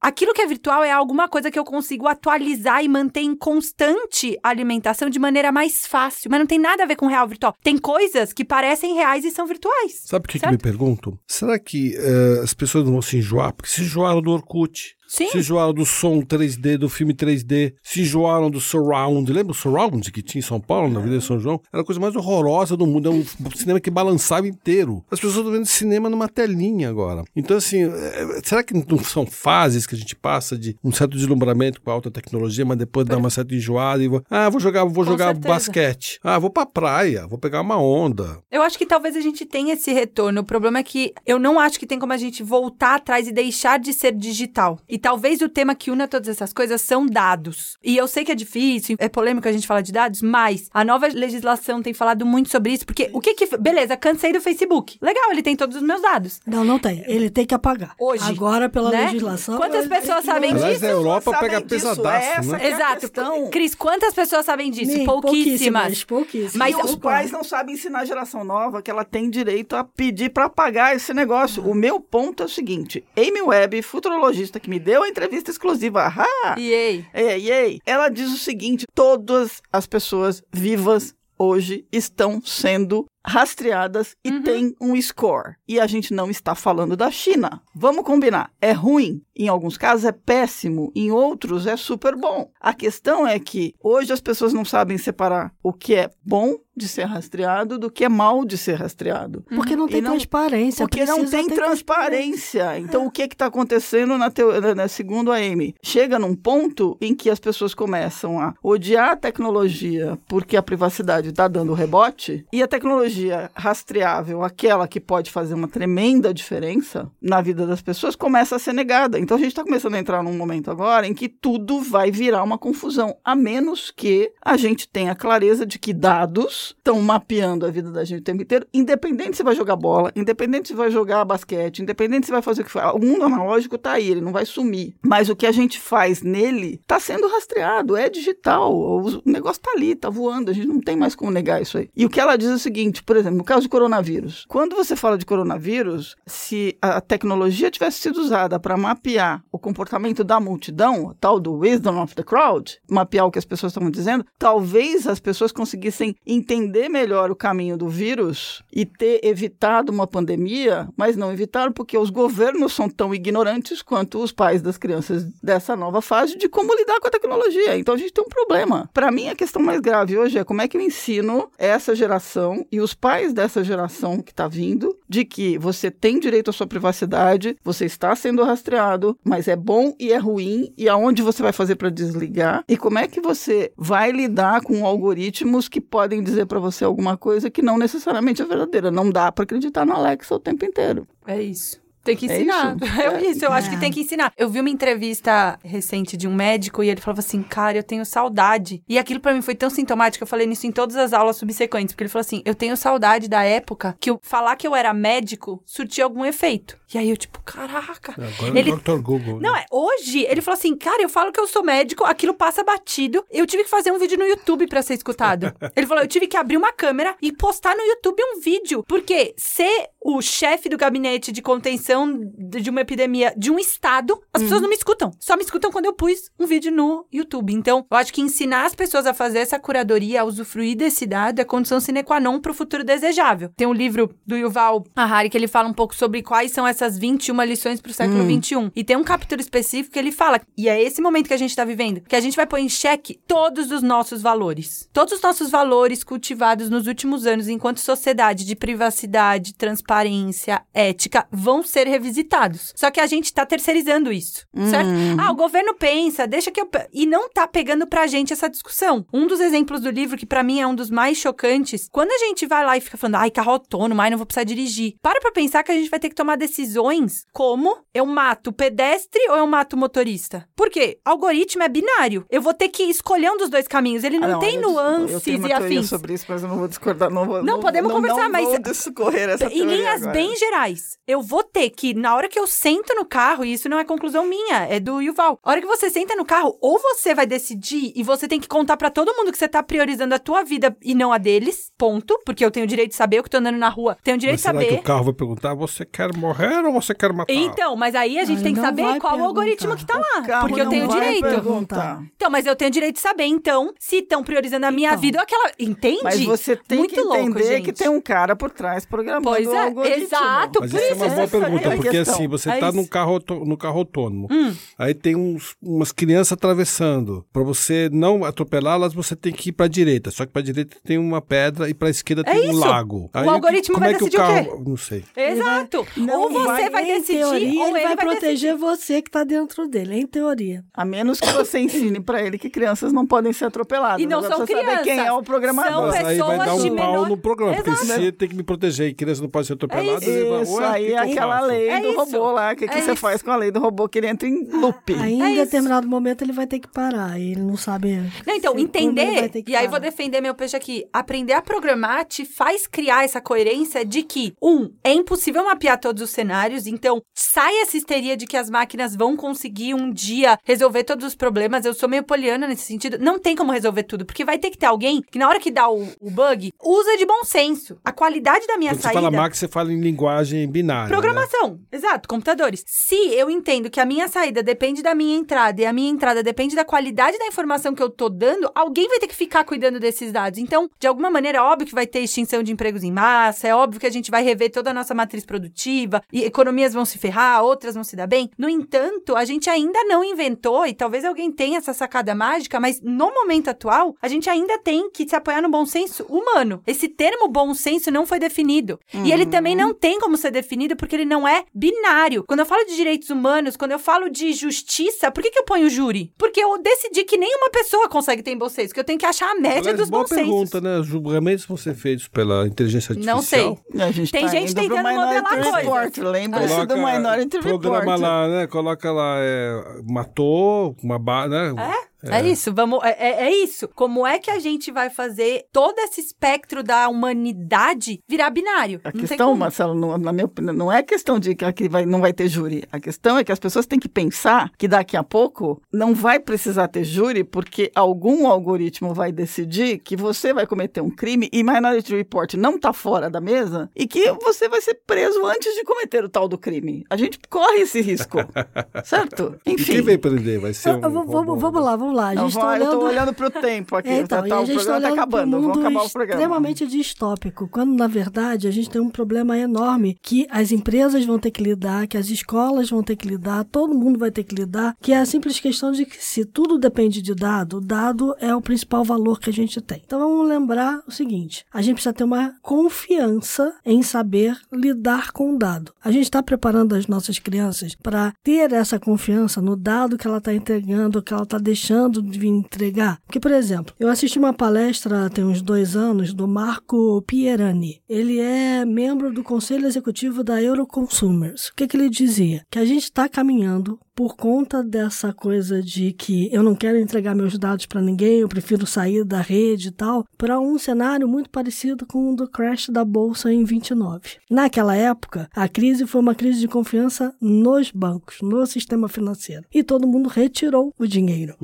C: Aquilo que é virtual é alguma coisa que eu consigo atualizar e manter em constante alimentação de maneira mais fácil, mas não tem nada a ver com real virtual. Tem coisas que parecem reais e são virtuais.
D: Sabe o que, que me pergunto? Será que eh, as pessoas não vão se enjoar? Porque se enjoaram do Orkut.
C: Sim.
D: Se enjoaram do som 3D, do filme 3D. Se enjoaram do Surround. Lembra o Surround que tinha em São Paulo, na Avenida São João? Era a coisa mais horrorosa do mundo. É um cinema que balançava inteiro. As pessoas estão vendo cinema numa telinha agora. Então, assim, eh, será que não são fases que a gente passa de um certo deslumbramento com a alta tecnologia, mas depois dá uma certa enjoada e vou, ah, vou jogar, vou
C: Com
D: jogar
C: certeza.
D: basquete. Ah, vou pra praia, vou pegar uma onda.
C: Eu acho que talvez a gente tenha esse retorno. O problema é que eu não acho que tem como a gente voltar atrás e deixar de ser digital. E talvez o tema que una todas essas coisas são dados. E eu sei que é difícil, é polêmico a gente falar de dados, mas a nova legislação tem falado muito sobre isso, porque o que que. Beleza, cansei do Facebook. Legal, ele tem todos os meus dados.
A: Não, não tem. Ele tem que apagar.
C: Hoje,
A: Agora, pela
C: né?
A: legislação.
C: Quantas pessoas sabem
D: Aliás,
C: disso?
D: a Europa
B: Sabem
D: pega
B: disso,
D: pesadaço,
B: essa
D: né?
B: é
C: Exato.
B: questão.
C: Cris, quantas pessoas sabem disso?
A: Nem-
C: Pouquíssimas.
A: Pouquíssimas.
C: Mas
B: e os pais não sabem ensinar a geração nova que ela tem direito a pedir para pagar esse negócio. O meu ponto é o seguinte: Amy Webb, futurologista que me deu a entrevista exclusiva. Ahá!
C: E aí?
B: Ei, ei. Ela diz o seguinte: todas as pessoas vivas hoje estão sendo rastreadas e
C: Uhum.
B: tem um score. E a gente não está falando da China. Vamos combinar. É ruim. Em alguns casos é péssimo, em outros é super bom. A questão é que hoje as pessoas não sabem separar o que é bom de ser rastreado do que é mal de ser rastreado.
A: Porque não tem
B: não-
A: transparência.
B: Porque não tem
A: ter
B: transparência. Então, o que está acontecendo na teo... na- na- segundo a Amy? Chega num ponto em que as pessoas começam a odiar a tecnologia porque a privacidade está dando rebote e a tecnologia rastreável, aquela que pode fazer uma tremenda diferença na vida das pessoas, começa a ser negada. Então, a gente está começando a entrar num momento agora em que tudo vai virar uma confusão, a menos que a gente tenha clareza de que dados estão mapeando a vida da gente o tempo inteiro, independente se vai jogar bola, independente se vai jogar basquete, independente se vai fazer o que for. O mundo analógico tá aí, ele não vai sumir. Mas o que a gente faz nele tá sendo rastreado, é digital. O negócio tá ali, tá voando, a gente não tem mais como negar isso aí. E o que ela diz é o seguinte, por exemplo, no caso de coronavírus, quando você fala de coronavírus, se a tecnologia tivesse sido usada para mapear o comportamento da multidão, tal do wisdom of the crowd, mapear o que as pessoas estavam dizendo, talvez as pessoas conseguissem entender melhor o caminho do vírus e ter evitado uma pandemia, mas não evitaram porque os governos são tão ignorantes quanto os pais das crianças dessa nova fase de como lidar com a tecnologia. Então a gente tem um problema. Para mim, a questão mais grave hoje é como é que eu ensino essa geração e os pais dessa geração que está vindo de que você tem direito à sua privacidade, você está sendo rastreado, mas é bom e é ruim, e aonde você vai fazer para desligar, e como é que você vai lidar com algoritmos que podem dizer para você alguma coisa que não necessariamente é verdadeira. Não dá para acreditar no Alexa o tempo inteiro.
C: É isso. Tem que
B: É
C: ensinar.
B: isso?
C: É,
B: É.
C: isso, eu acho que
A: É.
C: tem que ensinar. Eu vi uma entrevista recente de um médico e ele falava assim: Cara, eu tenho saudade. E aquilo pra mim foi tão sintomático, eu falei nisso em todas as aulas subsequentes. Porque ele falou assim: Eu tenho saudade da época que eu, falar que eu era médico surtia algum efeito. E aí eu, tipo, caraca.
D: Agora
C: Ele-
D: é o Dr. Google.
C: Não,
D: né?
C: é, hoje ele falou assim, cara, eu falo que eu sou médico, aquilo passa batido. Eu tive que fazer um vídeo no YouTube pra ser escutado. ele falou, eu tive que abrir uma câmera e postar no YouTube um vídeo. Porque ser o chefe do gabinete de contenção de de uma epidemia de um estado, as pessoas não me escutam. Só me escutam quando eu pus um vídeo no YouTube. Então, eu acho que ensinar as pessoas a fazer essa curadoria, a usufruir desse dado, é condição sine qua non pro futuro desejável. Tem um livro do Yuval Harari que ele fala um pouco sobre quais são essas 21 lições pro século XXI. E tem um capítulo específico que ele fala, e é esse momento que a gente tá vivendo, que a gente vai pôr em xeque todos os nossos valores. Todos os nossos valores cultivados nos últimos anos enquanto sociedade de privacidade, transparência, ética, vão ser revisitados. Só que a gente tá terceirizando isso, certo? Ah, o governo pensa, deixa que eu... E não tá pegando pra gente essa discussão. Um dos exemplos do livro, que pra mim é um dos mais chocantes, quando a gente vai lá e fica falando, ai, carro autônomo, ai, não vou precisar dirigir. Para pra pensar que a gente vai ter que tomar decisões como eu mato o pedestre ou eu mato o motorista. Por quê? Algoritmo é binário. Eu vou ter que escolher um dos dois caminhos. Ele não,
B: Ah,
C: tem
B: eu dis- eu
C: nuances
B: tenho uma
C: e afins.
B: sobre isso, mas eu não vou discordar. Não, vou,
C: Não, podemos conversar,
B: não
C: mas-
B: vou discorrer essa
C: Em linhas
B: agora.
C: bem gerais, eu vou ter que, na hora que eu sento no carro, e isso não é conclusão minha, é do Yuval. A hora que você senta no carro, ou você vai decidir e você tem que contar pra todo mundo que você tá priorizando a tua vida e não a deles, ponto, porque eu tenho o direito de saber, eu que tô andando na rua, tenho o direito
D: Mas
C: de
D: será
C: saber.
D: que o carro vai perguntar, você quer morrer ou você quer matar?
C: Então, mas aí a gente
A: Ah,
C: tem que saber qual o algoritmo que tá lá. Porque eu tenho
B: vai
C: direito.
B: perguntar.
C: Então, mas eu tenho direito de saber, então, se estão priorizando a minha
A: Então.
C: vida ou aquela. Entende?
B: Mas você tem
C: Muito
B: que
C: louco,
B: entender
C: gente.
B: que tem um cara por trás programando
C: Pois
B: o
C: é,
B: algoritmo.
C: exato,
D: Mas
C: por
D: essa é
C: isso,
D: uma boa
B: é
D: pergunta,
B: a
D: porque
B: questão.
D: assim, você
C: É
D: tá
C: isso.
D: num carro, no carro autônomo,
C: Hum.
D: aí tem uns, umas crianças atravessando. Pra você não atropelá-las, você tem que ir pra direita. Só que pra direita tem uma pedra e pra esquerda
C: É
D: tem um
C: isso.
D: lago.
C: O
D: Aí
C: algoritmo
D: como
C: vai
D: é que o
C: decidir o
D: carro...
C: quê?
D: Não sei.
C: Exato.
B: Não
C: ou você
B: vai-
C: vai, decidir,
A: teoria,
C: ou
A: ele vai,
C: decidir.
A: proteger você que tá dentro dele, em teoria.
B: A menos que você ensine pra ele que crianças não podem ser atropeladas.
C: E não
B: Agora
C: são
B: saber quem é o
C: crianças.
B: programador.
C: São
D: Mas aí vai
C: pessoas
D: dar
C: de
D: um pau
C: menor-
D: no programa, porque
C: Exato.
D: se tem que me proteger e criança não pode ser atropelada,
C: É
D: ele vai,
B: Isso
D: ué, o
B: aí é aquela
D: faço?
B: Lei
C: É
B: do
C: isso.
B: robô lá. O que, que
C: É
B: você
C: isso.
B: faz com a lei do robô que ele entra em loop?
A: Aí,
C: É
A: em
C: isso.
A: determinado momento, ele vai ter que parar. e Ele não sabe.
C: Não, então, entender,
A: ter que
C: e aí vou
A: parar.
C: defender meu peixe aqui. Aprender a programar te faz criar essa coerência de que, um, é impossível mapear todos os cenários, então sai essa histeria de que as máquinas vão conseguir um dia resolver todos os problemas. Eu sou meio poliana nesse sentido. Não tem como resolver tudo, porque vai ter que ter alguém que, na hora que dá o, o bug, usa de bom senso. A qualidade da minha
D: Quando você
C: saída.
D: fala máquina, você fala em linguagem binária. né?
C: Computação. Exato, computadores. Se eu entendo que a minha saída depende da minha entrada e a minha entrada depende da qualidade da informação que eu tô dando, alguém vai ter que ficar cuidando desses dados. Então, de alguma maneira, é óbvio que vai ter extinção de empregos em massa, é óbvio que a gente vai rever toda a nossa matriz produtiva e economias vão se ferrar, outras vão se dar bem. No entanto, a gente ainda não inventou, e talvez alguém tenha essa sacada mágica, mas no momento atual, a gente ainda tem que se apoiar no bom senso humano. Esse termo bom senso não foi definido. E ele também não tem como ser definido porque ele não é binário. Quando eu falo de direitos humanos, quando eu falo de justiça, por que, que eu ponho júri? Porque eu decidi que nenhuma pessoa consegue ter bom senso, que eu tenho que achar a média
D: Aliás,
C: dos bons sensos.
D: pergunta, né? Os julgamentos vão ser feitos pela inteligência artificial.
C: Não sei.
B: A gente
C: Tem
B: tá
C: gente tentando modelar
B: Report. Lembra-se do Minority
D: programa
B: Report.
D: lá, né? Coloca lá, é, matou, uma ba, né?
C: É? É. isso, vamos. É, é- é isso. Como é que a gente vai fazer todo esse espectro da humanidade virar binário?
B: A
C: Não
B: questão. Marcelo, não- na minha opinião, não é questão de que aqui vai, não vai ter júri. A questão é que as pessoas têm que pensar que daqui a pouco não vai precisar ter júri, porque algum algoritmo vai decidir que você vai cometer um crime e Minority Report não está fora da mesa e que você vai ser preso antes de cometer o tal do crime. A gente corre esse risco, certo?
D: E
B: Enfim.
D: quem vai prender? Vai ser um
A: eu vamos, vamos
D: né?
A: lá, vamos lá. A gente tá
B: vai, eu
A: olhando...
B: tô olhando pro tempo aqui.
A: É, então,
B: tá, tá,
A: a
B: o
A: gente está
B: programa tá
A: olhando para
B: acabando.
A: um
B: Vamos
A: mundo
B: acabar o programa.
A: extremamente distópico, quando na verdade a gente tem um problema enorme que as empresas vão ter que lidar, que as escolas vão ter que lidar, todo mundo vai ter que lidar, que é a simples questão de que se tudo depende de dado, o dado é o principal valor que a gente tem. Então vamos lembrar o seguinte: a gente precisa ter uma confiança em saber lidar com o dado. A gente está preparando as nossas crianças para ter essa confiança no dado que ela está entregando, que ela está deixando de entregar. Porque, por exemplo, eu assisti uma palestra tem uns dois anos do Marco Pierani. Ele é membro do Conselho Executivo da Euroconsumers. O que, que ele dizia? Que a gente está caminhando por conta dessa coisa de que eu não quero entregar meus dados para ninguém, eu prefiro sair da rede e tal, para um cenário muito parecido com o do crash da bolsa em 29. Naquela época, a crise foi uma crise de confiança nos bancos, no sistema financeiro, e todo mundo retirou o dinheiro.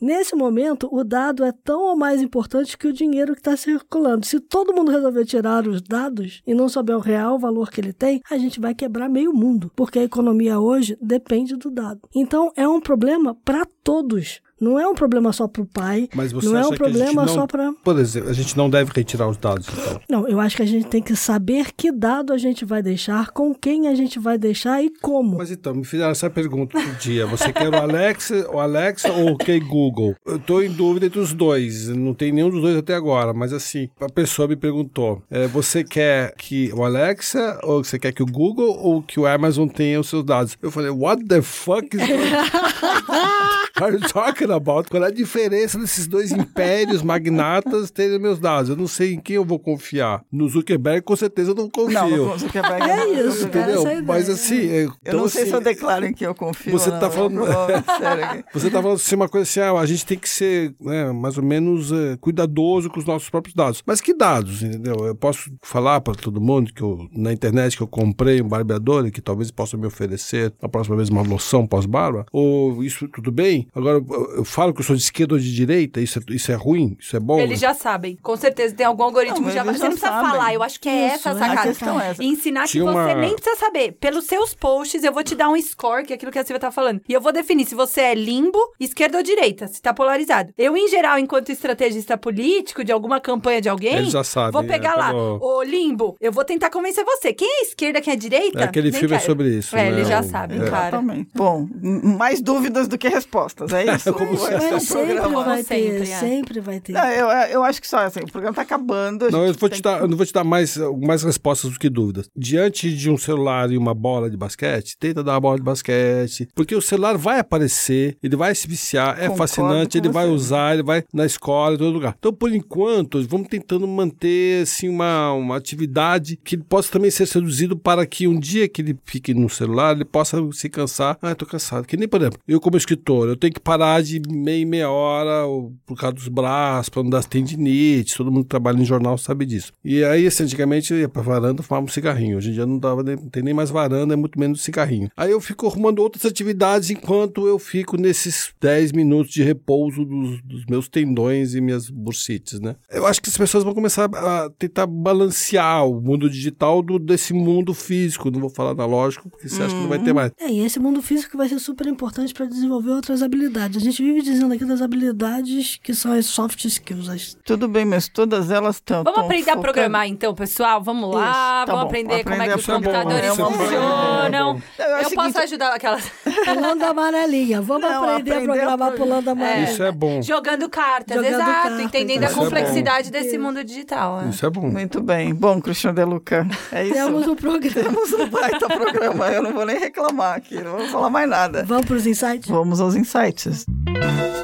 A: Nesse momento, o dado é tão ou mais importante que o dinheiro que está circulando. Se todo mundo resolver tirar os dados e não souber o real valor que ele tem, a gente vai quebrar meio mundo, porque a economia hoje depende do dado. Então, é um problema para todos. Não é um problema só para o pai.
D: Mas você
A: não é um
D: que
A: problema
D: não-
A: só para.
D: Por exemplo, a gente não deve retirar os dados, então.
A: Não, eu acho que a gente tem que saber que dado a gente vai deixar, com quem a gente vai deixar e como.
D: Mas então, me fizeram essa pergunta outro dia. Você quer o Alexa, o Alexa ou o OK Google? Eu tô em dúvida entre os dois. Não tem nenhum dos dois até agora. Mas assim, a pessoa me perguntou: é, você quer que o Alexa ou você quer que o Google ou que o Amazon tenha os seus dados? Eu falei, what the fuck is Are you talking about? Qual é a diferença desses dois impérios magnatas terem meus dados? Eu não sei em quem eu vou confiar. No Zuckerberg, com certeza eu não confio.
B: Não, não Zuckerberg,
A: É
B: não,
A: isso.
D: Entendeu?
A: é
D: Mas assim. é,
B: Eu
D: então,
B: não sei
D: assim,
B: se eu declaro em que eu confio.
D: Você
B: não.
D: tá falando-. Você tá falando assim uma coisa assim, ah, a gente tem que ser né, mais ou menos eh, cuidadoso com os nossos próprios dados. Mas que dados, entendeu? Eu posso falar para todo mundo que eu, na internet que eu comprei um barbeador e que talvez possa me oferecer a próxima vez uma loção pós-barba? Ou isso tudo bem? Agora, eu, falo que eu sou de esquerda ou de direita, isso é, isso é ruim? Isso é bom?
C: Eles já sabem. Com certeza tem algum algoritmo
B: Não,
C: já. Você
B: já
C: não precisa
B: sabem.
C: falar. Eu acho que é
A: Isso,
C: essa a
A: é.
C: sacada.
B: A questão é essa.
C: E ensinar que
D: Tinha
C: você
D: uma-
C: nem precisa saber. Pelos seus posts, eu vou te dar um score, que é aquilo que a Silvia tá falando. E eu vou definir se você é limbo, esquerda ou direita, se tá polarizado. Eu, em geral, enquanto estrategista político de alguma campanha de alguém,
D: Eles já sabem,
C: vou
D: é,
C: pegar lá,
D: pelo-
C: ô limbo, eu vou tentar convencer você. Quem é esquerda, quem é direita?
D: É, aquele
C: Nem
D: filme é
C: quero.
D: sobre isso,
C: É,
D: né?
C: eles já
D: O-
C: sabem,
D: é.
C: cara.
B: Exatamente. Bom, mais dúvidas do que respostas, é isso?
D: Como
A: Mas sempre
B: programa.
A: vai ter,
C: Sempre, é.
A: sempre vai ter.
B: Não, eu, eu acho que só assim, o programa tá acabando. a
D: Não, eu vou te dar,
B: que-
D: eu não vou te dar mais, mais respostas do que dúvidas. Diante de um celular e uma bola de basquete, tenta dar uma bola de basquete. Porque o celular vai aparecer, ele vai se viciar, é
B: Concordo
D: fascinante, ele vai
B: você.
D: usar, ele vai na escola, em todo lugar. Então, por enquanto, vamos tentando manter assim, uma, uma atividade que possa também ser seduzido para que um dia que ele fique no celular, ele possa se cansar. Ah, eu tô cansado. Que nem, por exemplo, eu como escritor, eu tenho que parar de de meia em meia hora ou por causa dos braços, para não dar tendinite. Todo mundo que trabalha em jornal sabe disso. E aí, assim, antigamente eu ia pra varanda fumava um cigarrinho. Hoje em dia não, dava, não tem nem mais varanda, é muito menos cigarrinho. Aí eu fico arrumando outras atividades enquanto eu fico nesses 10 minutos de repouso dos, dos meus tendões e minhas bursites, né? Eu acho que as pessoas vão começar a tentar balancear o mundo digital do, desse mundo físico. Não vou falar analógico, porque você acha que não vai ter mais.
A: É, e esse mundo físico vai ser super importante para desenvolver outras habilidades. A gente vive dizendo aqui das habilidades que são as soft skills. As...
B: Tudo bem, mas todas elas estão.
C: Vamos aprender a programar então, pessoal? Vamos lá,
B: Isso, tá
C: vamos
B: bom.
C: aprender como é
B: Aprender
C: que os
B: a
C: computadores
B: É uma boa
C: funcionam.
B: ideia. Eu o
C: posso ajudar aquelas.
A: Pulando amarelinha. Vamos
B: Não,
A: aprender, a
B: aprender a
A: programar
B: pro-
A: pulando amarelinha.
D: Isso é bom.
C: Jogando cartas,
A: Jogando
C: exato.
A: cartas,
C: entendendo a
D: é bom.
C: complexidade desse mundo digital. né?
D: Isso é bom.
B: Muito bem. Bom, Cristiano De Luca, é isso.
A: Temos um programa.
B: Temos um baita programa. Eu não vou nem reclamar aqui, não vou falar mais nada.
A: Vamos para os insights?
B: Vamos aos insights. thank you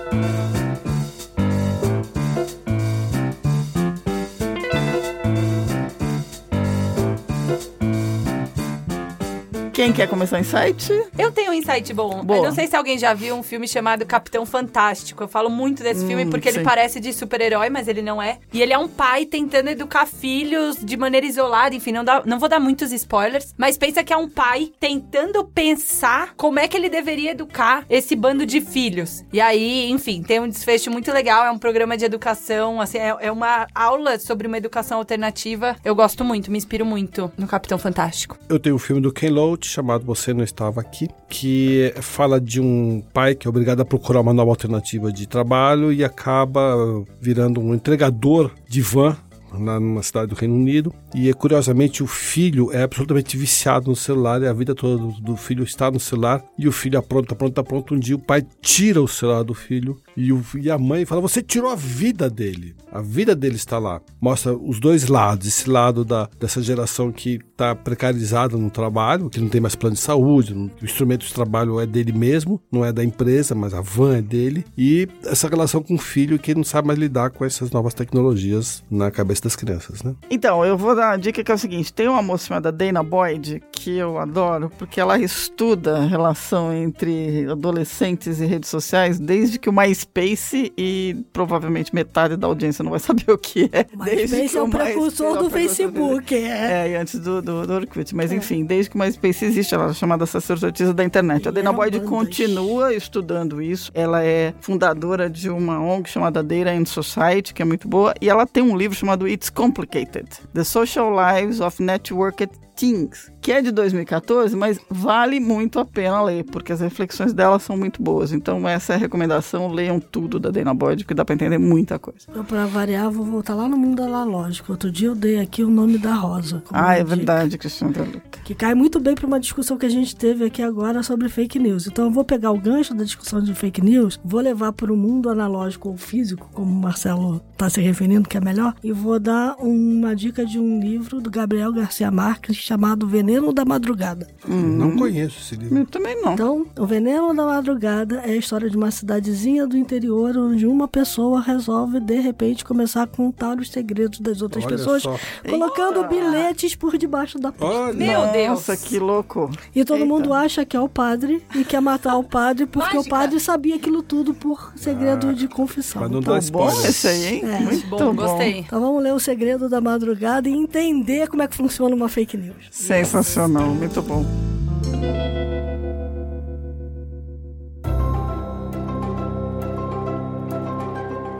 B: Quem quer começar o insight?
C: Eu tenho um insight bom.
B: Boa.
C: Eu não sei se alguém já viu um filme chamado Capitão Fantástico. Eu falo muito desse filme porque
B: sim.
C: ele parece de super-herói, mas ele não é. E ele é um pai tentando educar filhos de maneira isolada. Enfim, não, dá- não vou dar muitos spoilers. Mas pensa que é um pai tentando pensar como é que ele deveria educar esse bando de filhos. E aí, enfim, tem um desfecho muito legal. É um programa de educação, assim, é, é uma aula sobre uma educação alternativa. Eu gosto muito, me inspiro muito no Capitão Fantástico.
D: Eu tenho um filme do Ken Loach chamado Você Não Estava Aqui, que fala de um pai que é obrigado a procurar uma nova alternativa de trabalho e acaba virando um entregador de van lá numa cidade do Reino Unido. E curiosamente o filho é absolutamente viciado no celular e a vida toda do, filho está no celular. E o filho apronta, apronta, apronta. Um dia o pai tira o celular do filho e, o- e a mãe fala: Você tirou a vida dele. A vida dele está lá. Mostra os dois lados: esse lado da, dessa geração que está precarizada no trabalho, que não tem mais plano de saúde, não- o instrumento de trabalho é dele mesmo, não é da empresa, mas a van é dele. E essa relação com o filho que não sabe mais lidar com essas novas tecnologias na cabeça das crianças, né?
B: Então, eu vou dar uma dica que é o seguinte: tem uma moça chamada Dana Boyd que eu adoro, porque ela estuda a relação entre adolescentes e redes sociais desde que o MySpace e provavelmente metade da audiência não vai saber o que é.
A: MySpace é o
B: MySpace-
A: precursor
B: é
A: do. Facebook. É.
B: É, e antes do, do, do Orkut. Mas enfim, desde que o MySpace existe, ela é chamada sacerdotisa da internet. A
A: E
B: Dana
A: eram
B: Boyd continua estudando isso. Ela é fundadora de uma ONG chamada Data and Society, que é muito boa. E ela tem um livro chamado It's Complicated. The Social Lives of Networked Teens, que é de 2014, mas vale muito a pena ler, porque as reflexões dela são muito boas. Então essa é a recomendação, leiam tudo da Dana Boyd, que dá pra entender muita coisa.
A: Eu, pra variar, vou voltar lá no mundo analógico. Outro dia eu dei aqui o nome da Rosa.
B: Ah, é verdade, Cristiano da Luca.
A: Que cai muito bem para uma discussão que a gente teve aqui agora sobre fake news. Então eu vou pegar o gancho da discussão de fake news, vou levar para o mundo analógico ou físico, como o Marcelo está se referindo, que é melhor, e vou dar uma dica de um livro do Gabriel Garcia Marques chamado Veneno da Madrugada.
D: Não conheço esse livro.
B: Eu também não.
A: Então, o Veneno da Madrugada é a história de uma cidadezinha do interior onde uma pessoa resolve de repente começar a contar os segredos das outras
D: Olha
A: pessoas,
D: só.
A: colocando bilhetes por debaixo da porta.
C: Meu Deus.
B: Nossa, que louco.
A: E todo
B: Eita.
A: mundo acha que é o padre e quer matar o padre porque
C: Mágica.
A: o padre sabia aquilo tudo por segredo de confissão.
D: mas não
A: Então,
D: dá
B: Tá bom
D: spoiler.
B: esse aí, hein?
A: É.
B: Muito
C: Bom,
B: bom.
C: gostei.
A: então vamos ler o segredo da madrugada e entender como é que funciona uma fake news.
B: Sensacional, muito bom.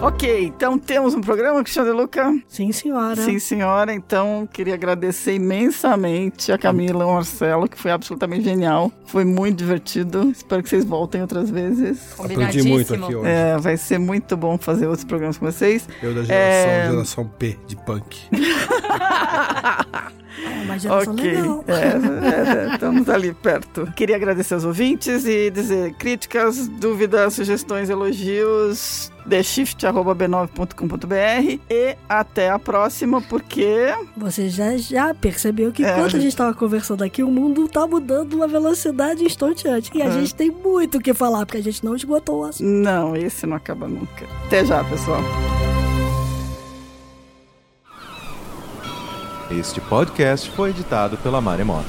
B: Ok, então temos um programa, Cristiano de Luca?
A: Sim, senhora.
B: Sim, senhora. Então, queria agradecer imensamente a Camila e o Marcelo, que foi absolutamente genial. Foi muito divertido. Espero que vocês voltem outras vezes.
D: Aprendi muito aqui hoje.
B: É, vai ser muito bom fazer outros programas com vocês.
D: Eu da geração,
B: É.
D: geração P de punk.
A: É uma geração
B: ok,
A: legal.
B: é, é, é, estamos ali perto. Queria agradecer aos ouvintes e dizer críticas, dúvidas, sugestões, elogios, theshift.b9.com.br e até a próxima, porque
A: Você já, já percebeu que
B: É,
A: enquanto a gente- estava conversando aqui, o mundo tá mudando uma velocidade estonteante. E a
B: É.
A: gente tem muito o que falar, porque a gente não esgotou o assunto.
B: não, esse não acaba nunca. Até já, pessoal.
E: Este podcast foi editado pela Maremoto.